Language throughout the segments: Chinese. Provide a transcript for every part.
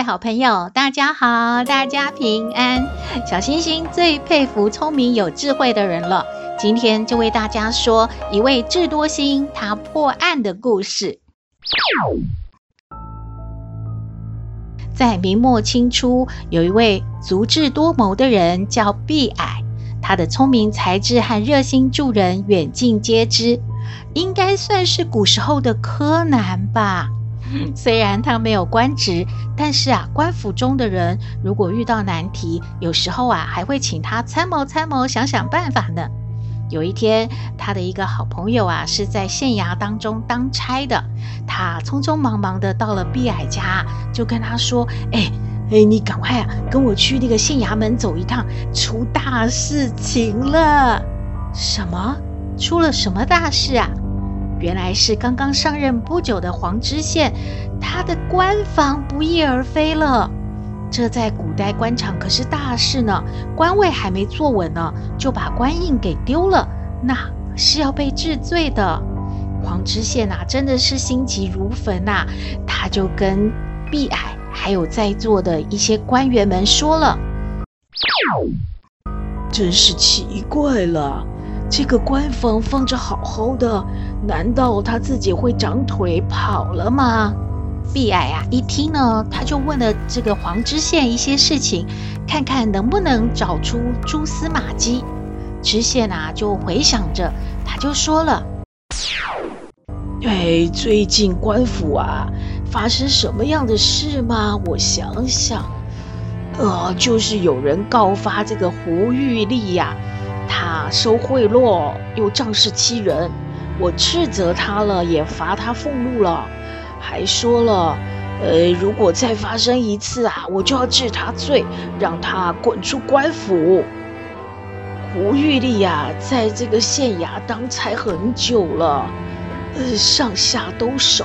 位好朋友，大家好，大家平安。小星星最佩服聪明有智慧的人了。今天就为大家说一位智多星他破案的故事。在明末清初，有一位足智多谋的人叫毕矮，他的聪明才智和热心助人远近皆知，应该算是古时候的柯南吧。虽然他没有官职，但是啊，官府中的人如果遇到难题，有时候啊，还会请他参谋参谋，想想办法呢。有一天，他的一个好朋友啊，是在县衙当中当差的，他匆匆忙忙的到了毕蔼家，就跟他说：“哎哎，你赶快啊，跟我去那个县衙门走一趟，出大事情了。”什么？出了什么大事啊？原来是刚刚上任不久的黄知县，他的官房不翼而飞了。这在古代官场可是大事呢，官位还没坐稳呢，就把官印给丢了，那是要被治罪的。黄知县呐，真的是心急如焚呐，他就跟毕矮还有在座的一些官员们说了：“真是奇怪了。”这个官房放着好好的，难道他自己会长腿跑了吗？毕蔼啊，一听呢，他就问了这个黄知县一些事情，看看能不能找出蛛丝马迹。知县啊，就回想着，他就说了：“哎，最近官府啊，发生什么样的事吗？我想想，呃，就是有人告发这个胡玉丽呀。”他收贿赂，又仗势欺人，我斥责他了，也罚他俸禄了，还说了，呃，如果再发生一次啊，我就要治他罪，让他滚出官府。胡玉丽呀，在这个县衙当差很久了，呃，上下都熟，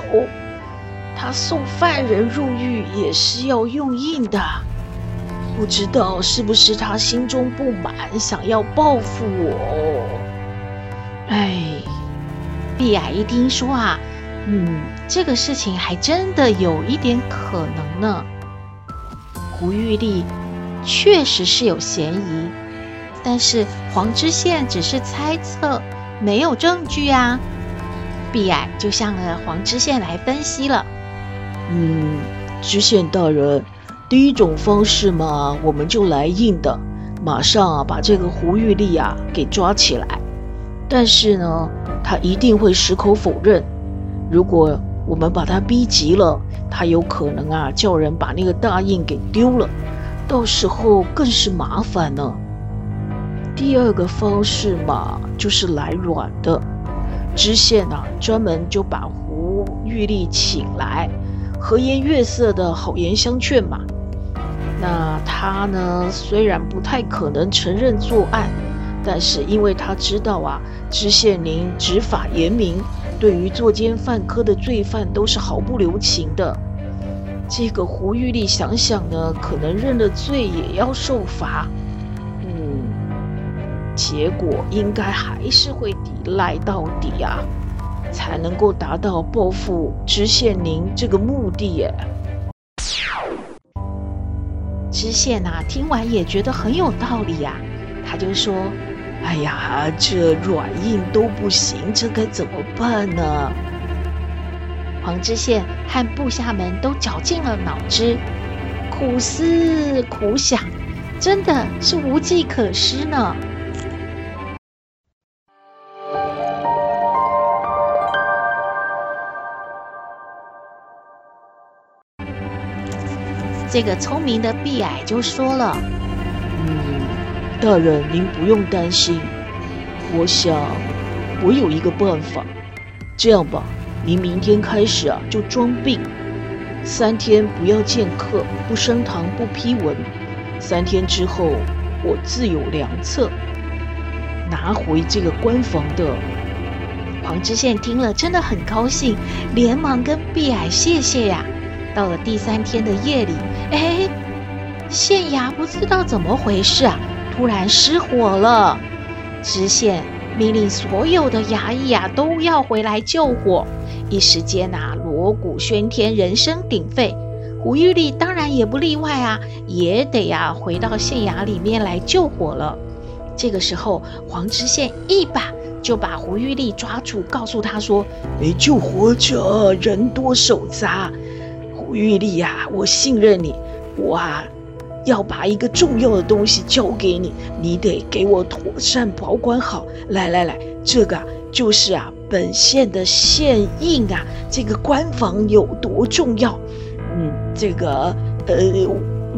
他送犯人入狱也是要用印的。不知道是不是他心中不满，想要报复我？哎，毕蔼一听说啊，嗯，这个事情还真的有一点可能呢。胡玉丽确实是有嫌疑，但是黄知县只是猜测，没有证据啊。毕蔼就向了黄知县来分析了。嗯，知县大人。第一种方式嘛，我们就来硬的，马上啊把这个胡玉丽啊给抓起来。但是呢，他一定会矢口否认。如果我们把他逼急了，他有可能啊叫人把那个大印给丢了，到时候更是麻烦呢。第二个方式嘛，就是来软的，知县啊专门就把胡玉丽请来，和颜悦色的好言相劝嘛。那他呢？虽然不太可能承认作案，但是因为他知道啊，知县您执法严明，对于作奸犯科的罪犯都是毫不留情的。这个胡玉丽想想呢，可能认了罪也要受罚。嗯，结果应该还是会抵赖到底啊，才能够达到报复知县您这个目的耶。知县呐，听完也觉得很有道理呀，他就说：“哎呀，这软硬都不行，这该怎么办呢？”黄知县和部下们都绞尽了脑汁，苦思苦想，真的是无计可施呢。这个聪明的碧矮就说了：“，大人您不用担心，我想我有一个办法。这样吧，您明天开始啊就装病，三天不要见客，不升堂，不批文。三天之后，我自有良策，拿回这个官房的。黄知县听了真的很高兴，连忙跟碧矮谢谢呀。到了第三天的夜里，哎，县衙不知道怎么回事啊，突然失火了。知县命令所有的衙役啊都要回来救火。一时间呐，锣鼓喧天，人声鼎沸。胡玉丽当然也不例外啊，也得呀回到县衙里面来救火了。这个时候，黄知县一把就把胡玉丽抓住，告诉他说：“没，救火者人多手杂。”胡玉丽呀，我信任你，我啊要把一个重要的东西交给你，你得给我妥善保管好。来来来，这个就是啊本县的县印啊，这个官房有多重要？嗯，这个呃，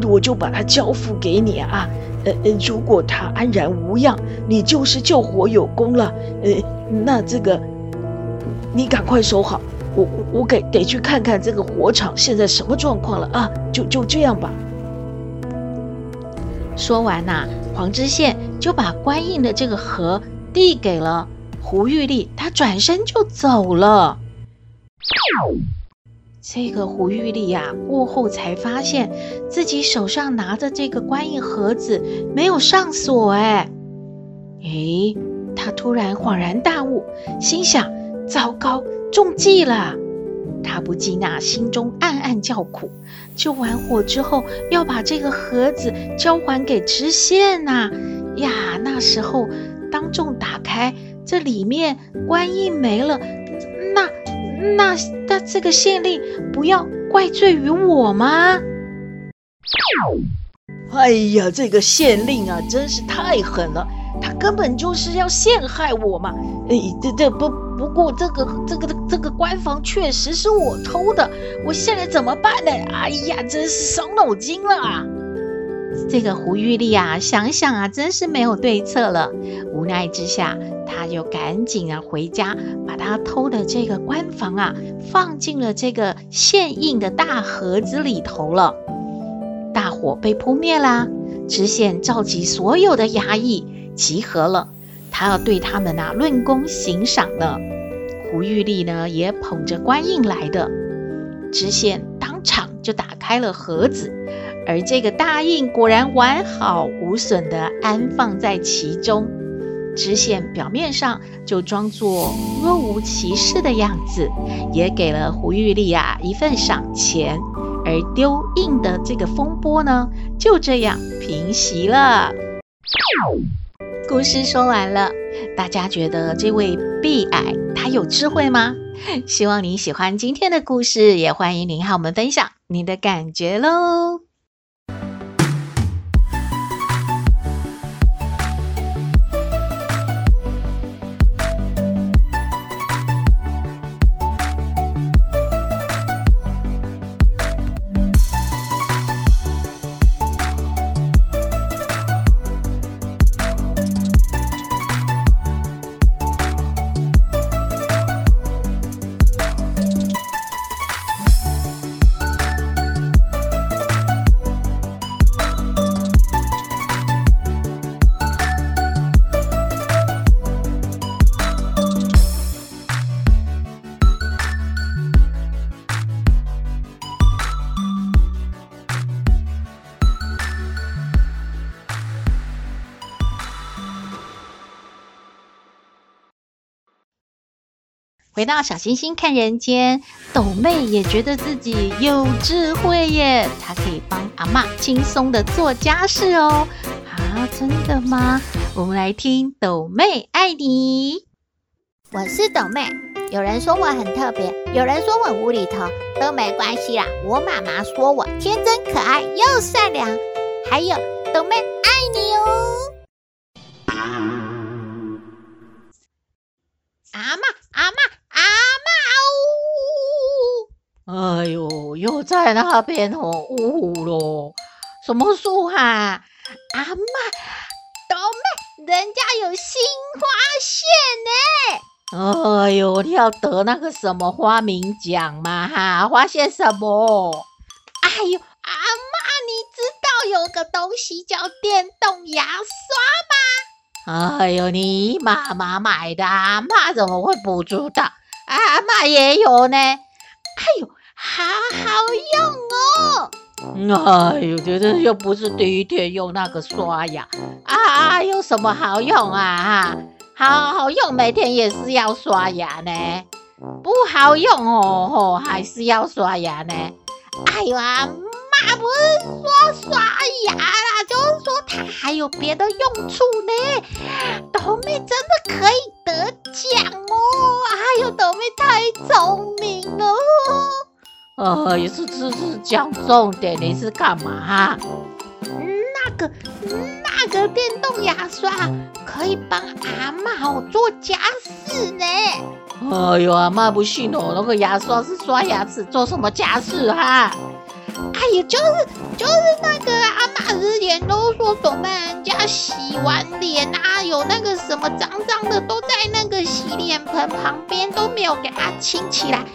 我就把它交付给你啊。呃呃，如果它安然无恙，你就是救火有功了。呃，那这个你赶快收好。我我给得去看看这个火场现在什么状况了啊！就就这样吧。说完呐、黄知县就把官印的这个盒递给了胡玉丽，他转身就走了。这个胡玉丽呀、过后才发现自己手上拿着这个官印盒子没有上锁，哎，诶，他突然恍然大悟，心想：糟糕！中计了，他不禁那心中暗暗叫苦。救完火之后，要把这个盒子交还给知县呐。呀，那时候当众打开，这里面官印没了，那那那这个县令不要怪罪于我吗？哎呀，这个县令啊，真是太狠了，他根本就是要陷害我嘛！哎，这这不。不过这个这个这个官房确实是我偷的，我现在怎么办呢？哎呀，真是伤脑筋了啊！这个胡玉丽啊，想想啊，真是没有对策了。无奈之下，他就赶紧啊回家，把他偷的这个官房啊放进了这个现印的大盒子里头了。大火被扑灭啦，知县召集所有的衙役集合了。他要对他们啊论功行赏呢。胡玉丽呢也捧着官印来的，知县当场就打开了盒子，而这个大印果然完好无损地安放在其中。知县表面上就装作若无其事的样子，也给了胡玉丽啊一份赏钱，而丢印的这个风波呢就这样平息了。故事说完了，大家觉得这位碧矮他有智慧吗？希望您喜欢今天的故事，也欢迎您和我们分享您的感觉喽。回到小星星看人间，斗妹也觉得自己有智慧耶，她可以帮阿嬷轻松的做家事哦。啊，真的吗？我们来听斗妹爱你。我是斗妹，有人说我很特别，有人说我无厘头，都没关系啦。我妈妈说我天真可爱又善良，还有斗妹爱你哦。阿嬷，阿嬷。哎呦，又在那边哦，呜呜咯，什么树哈？阿嬷，斗妹，人家有新花线呢。哎呦，你要得那个什么发明奖吗？哈，发现什么？哎呦，阿嬷，你知道有个东西叫电动牙刷吗？哎呦，你妈妈买的，阿嬷怎么会不知道？阿嬷也有呢。哎呦，好好用哦！哎呦，觉得又不是第一天用那个刷牙啊，有什么好用啊？哈。好好用，每天也是要刷牙呢。不好用哦，吼，还是要刷牙呢。哎呦，阿嬷不是说刷牙啦，就是说它还有别的用处呢。斗妹真的可以得奖哦！哎呦，斗妹太聪明了。呃，也是只是讲重点，你是干嘛哈？那个，那个电动牙刷可以帮阿嬷哦做家事呢。哎呦，阿嬷不信哦，那个牙刷是刷牙齿，做什么家事哈？哎呀，就是就是那个阿嬷之前都说，斗妹人家洗完脸啊，有那个什么脏脏的都在那个洗脸盆旁边，都没有给它清起来啊。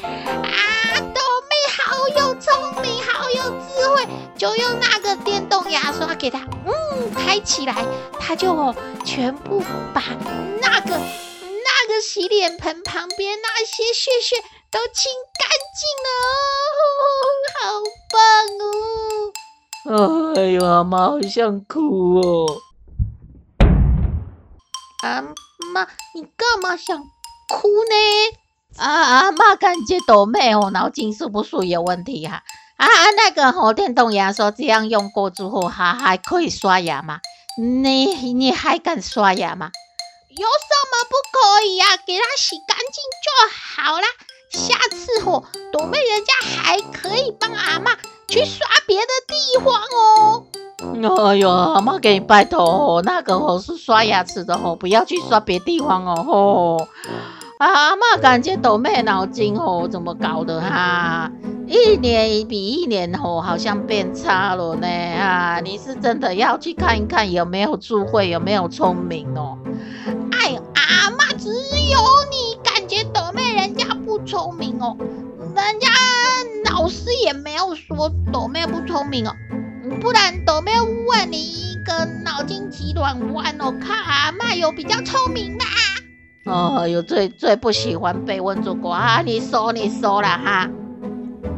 斗妹好有聪明，好有智慧，就用那个电动牙刷给它，嗯，开起来，它就全部把那个那个洗脸盆旁边那些屑屑都清干净了，好棒哦！哎呦，阿妈好想哭哦！阿妈，你干嘛想哭呢？啊，阿妈感觉斗妹哦，脑筋是不是有问题哈、啊？啊，那个吼、哦、电动牙刷这样用过之后，还还可以刷牙吗？你你还敢刷牙吗？有什么不可以呀、啊？给它洗干净就好啦。下次吼、哦，斗妹人家还可以帮阿嬷去刷别的地方哦。哎呦，阿嬷给你拜托哦，那个吼是刷牙齿的吼，不要去刷别地方哦吼。阿嬷感觉朵妹脑筋哦，怎么搞的哈？一年比一年哦，好像变差了呢啊！你是真的要去看一看有没有智慧，有没有聪明哦？哎，阿嬷只有你不聪明哦，人家老师也没有说斗妹不聪明哦，不然斗妹问你一个脑筋急转弯哦，看阿嬷有比较聪明啊？哦，有最最不喜欢被问这个啊！你说你说了哈，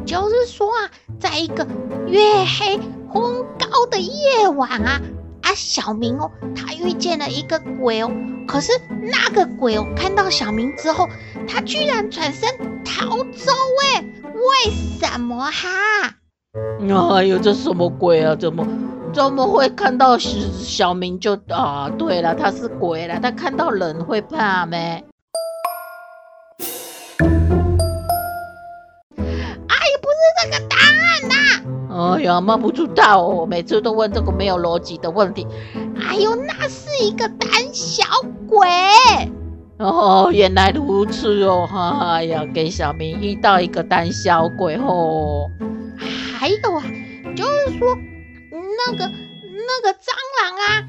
就是说啊，在一个月黑风高的夜晚啊，啊小明哦，他遇见了一个鬼哦，可是那个鬼哦，看到小明之后，他居然转身逃走哎，为什么哈？哎呦，这什么鬼啊？怎么？怎么会看到小明就啊？对了，他是鬼了，他看到人会怕没？呐！哎呀，妈不知道哦，每次都问这个没有逻辑的问题。哎呦，那是一个胆小鬼。哦，原来如此哦！哈哎呀，给小明遇到一个胆小鬼哦。还有啊，就是说。那个那个蟑螂啊，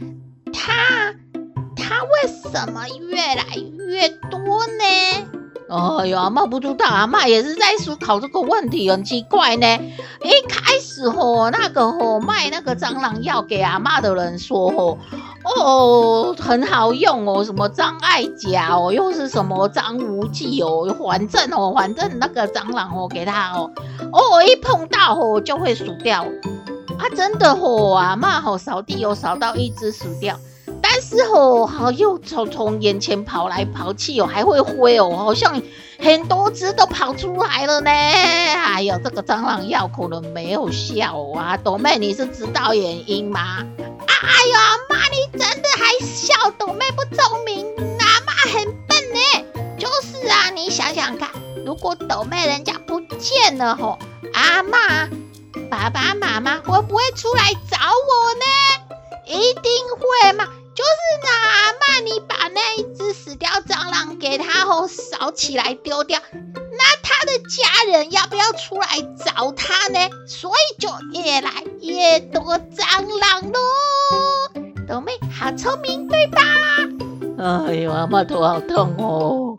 它它为什么越来越多呢？哎呀，阿嬷不知道，阿嬷也是在思考这个问题，很奇怪呢。一开始吼，那个吼卖那个蟑螂药给阿嬷的人说吼，哦，很好用哦，什么张艾甲哦，又是什么张无忌哦，反正哦，反正那个蟑螂哦，给他哦，哦，一碰到吼就会死掉。啊，真的吼啊，妈吼扫地哦扫到一只死掉，但是吼好又从从眼前跑来跑去哦，还会飞哦，好像很多只都跑出来了呢。哎呦，这个蟑螂药可能没有效啊，朵妹你是知道原因吗？哎呀，妈你真的还笑朵妹不聪明，阿妈很笨呢。就是啊，你想想看，如果朵妹人家不见了吼，阿妈。爸爸妈妈会不会出来找我呢？一定会嘛！就是呢，阿嬷，你把那一只死掉蟑螂给他后扫起来丢掉，那他的家人要不要出来找他呢？所以就越来越多蟑螂喽。豆妹好聪明，对吧？哎呦，阿嬷头好痛哦。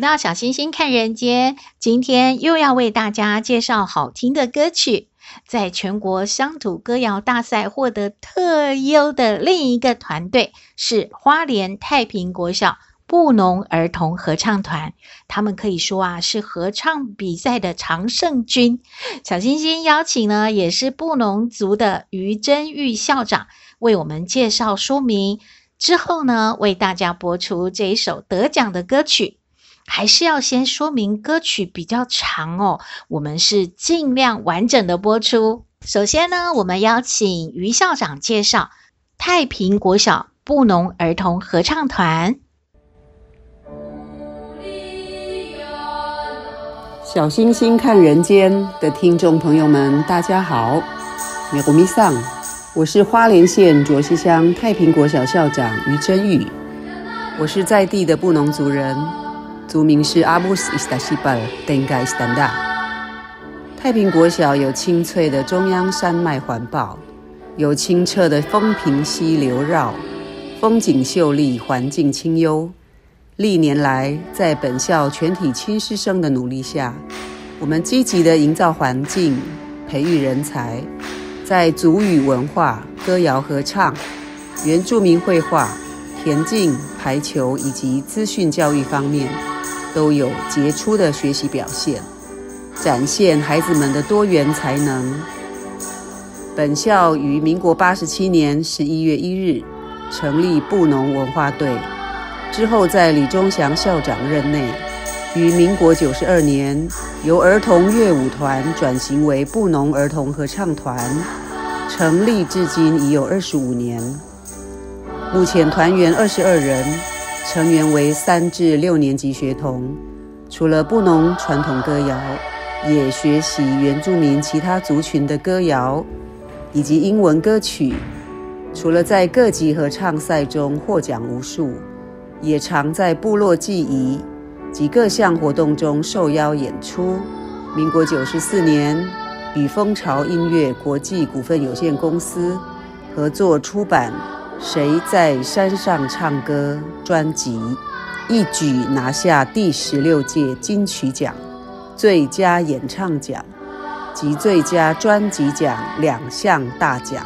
到小星星看人间，今天又要为大家介绍好听的歌曲。在全国乡土歌谣大赛获得特优的另一个团队是花莲太平国小布农儿童合唱团，他们可以说啊是合唱比赛的常胜军。小星星邀请呢，也是布农族的于真玉校长为我们介绍说明，之后呢，为大家播出这一首得奖的歌曲。还是要先说明歌曲比较长哦，我们是尽量完整的播出。首先呢，我们邀请于校长介绍太平国小布农儿童合唱团。小星星看人间的听众朋友们，大家好，米古米桑，我是花莲县卓溪乡太平国小校长于真玉，我是在地的布农族人。族名是阿布斯伊斯达西巴尔登盖斯坦达。太平国小有清脆的中央山脉环抱，有清澈的丰平溪流绕，风景秀丽，环境清幽。历年来，在本校全体亲师生的努力下，我们积极地营造环境，培育人才，在族语文化、歌谣合唱、原住民绘画、田径、排球以及资讯教育方面。都有杰出的学习表现，展现孩子们的多元才能。本校于民国八十七年十一月一日成立布农文化队，之后在李忠祥校长任内，于民国九十二年由儿童乐舞团转型为布农儿童合唱团，成立至今已有二十五年，目前团员二十二人。成员为三至六年级学童，除了布农传统歌谣，也学习原住民其他族群的歌谣以及英文歌曲。除了在各级合唱赛中获奖无数，也常在部落祭仪及各项活动中受邀演出。民国九十四年，与风潮音乐国际股份有限公司合作出版。谁在山上唱歌专辑一举拿下第十六届金曲奖最佳演唱奖及最佳专辑奖两项大奖。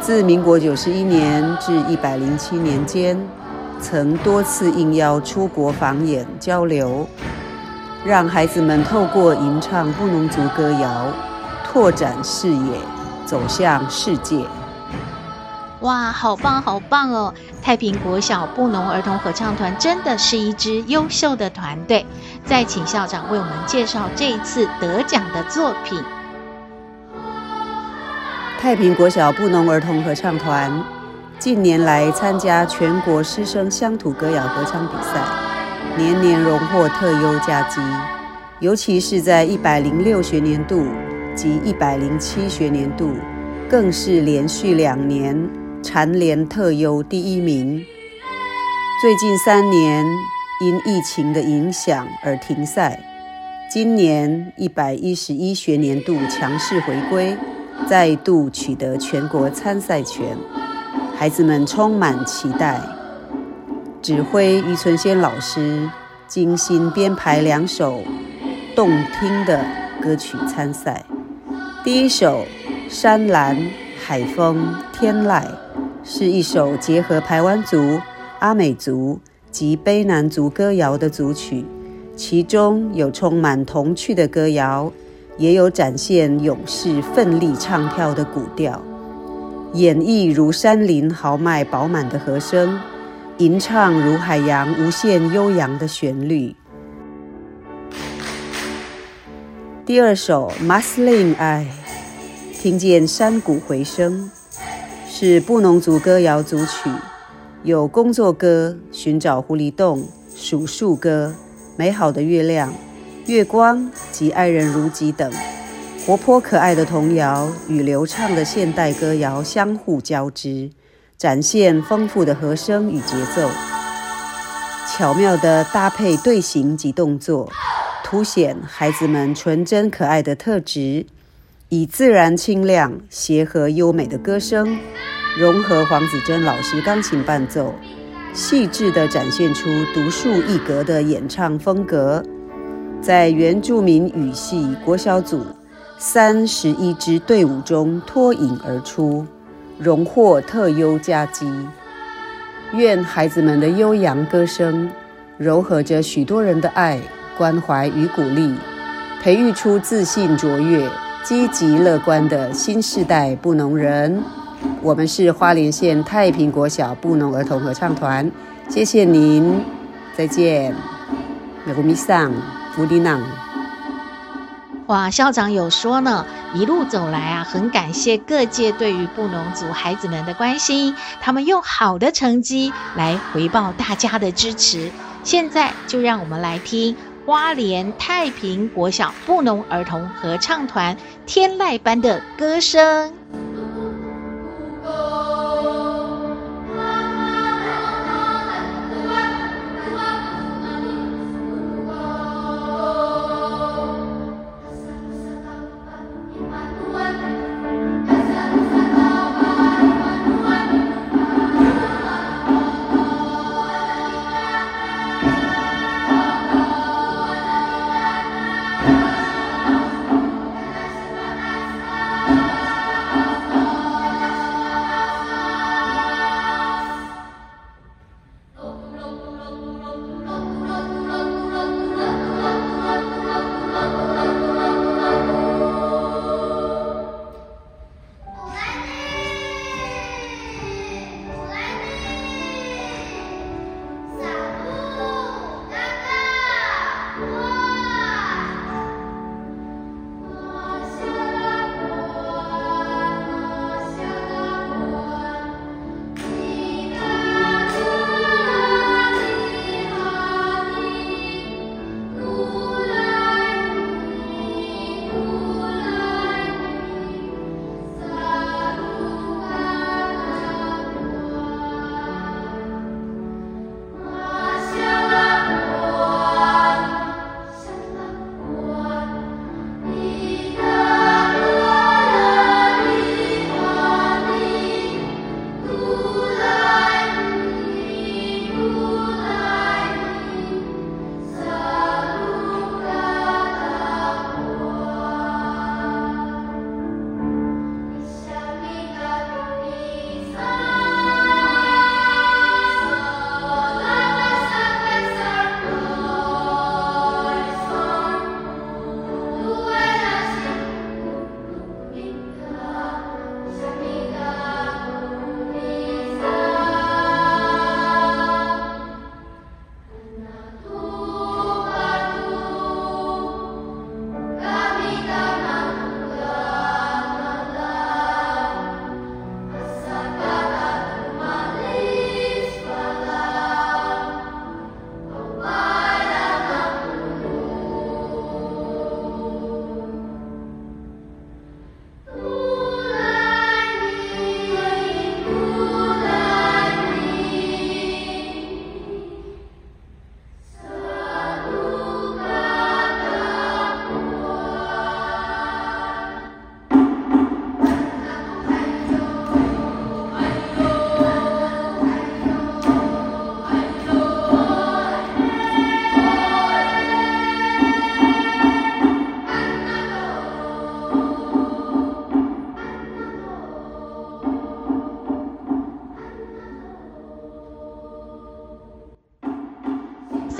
自民国九十一年至一百零七年间，曾多次应邀出国访演交流，让孩子们透过吟唱布农族歌谣，拓展视野，走向世界。哇，好棒好棒哦！太平国小布农儿童合唱团真的是一支优秀的团队。再请校长为我们介绍这一次得奖的作品。太平国小布农儿童合唱团近年来参加全国师生乡土歌谣合唱比赛，年年荣获特优佳绩，尤其是在一百零六学年度及一百零七学年度，更是连续两年。蝉联特优第一名。最近三年因疫情的影响而停赛，今年一百一十一学年度强势回归，再度取得全国参赛权，孩子们充满期待。指挥于存先老师精心编排两首动听的歌曲参赛，第一首《山岚》。海风天籁是一首结合排湾族、阿美族及卑南族歌谣的组曲，其中有充满童趣的歌谣，也有展现勇士奋力唱跳的古调，演绎如山林豪迈饱满的和声，吟唱如海洋无限悠扬的旋律。第二首《马斯林爱》。听见山谷回声，是布农族歌谣组曲，有工作歌、寻找狐狸洞、数数歌、美好的月亮、月光及爱人如己等，活泼可爱的童谣与流畅的现代歌谣相互交织，展现丰富的和声与节奏，巧妙地搭配队形及动作，凸显孩子们纯真可爱的特质。以自然清亮、协和优美的歌声，融合黄子珍老师钢琴伴奏，细致地展现出独树一格的演唱风格，在原住民语系国小组三十一支队伍中脱颖而出，荣获特优佳绩。愿孩子们的悠扬歌声，柔合着许多人的爱、关怀与鼓励，培育出自信卓越。积极乐观的新世代布农人，我们是花莲县太平国小布农儿童合唱团，谢谢您，再见。美古米桑，福迪囊。哇，校长有说呢，一路走来啊，很感谢各界对于布农族孩子们的关心，他们用好的成绩来回报大家的支持。现在就让我们来听。花莲太平国小布农儿童合唱团天籁般的歌声。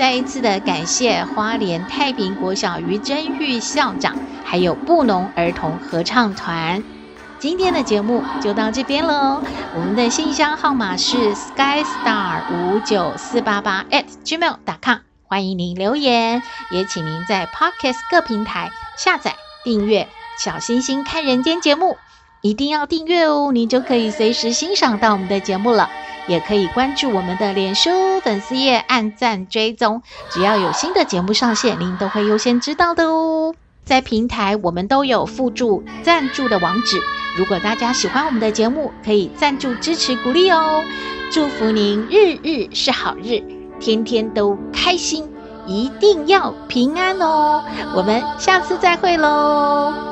再一次的感谢花莲太平国小于真玉校长，还有布农儿童合唱团。今天的节目就到这边喽。我们的信箱号码是 skystar 五九四八八 at gmail.com，欢迎您留言，也请您在 Podcast 各平台下载订阅小星星看人间节目。一定要订阅哦，您就可以随时欣赏到我们的节目了。也可以关注我们的脸书粉丝页，按赞追踪，只要有新的节目上线，您都会优先知道的哦。在平台我们都有附注赞助的网址，如果大家喜欢我们的节目，可以赞助支持鼓励哦。祝福您日日是好日，天天都开心，一定要平安哦。我们下次再会喽。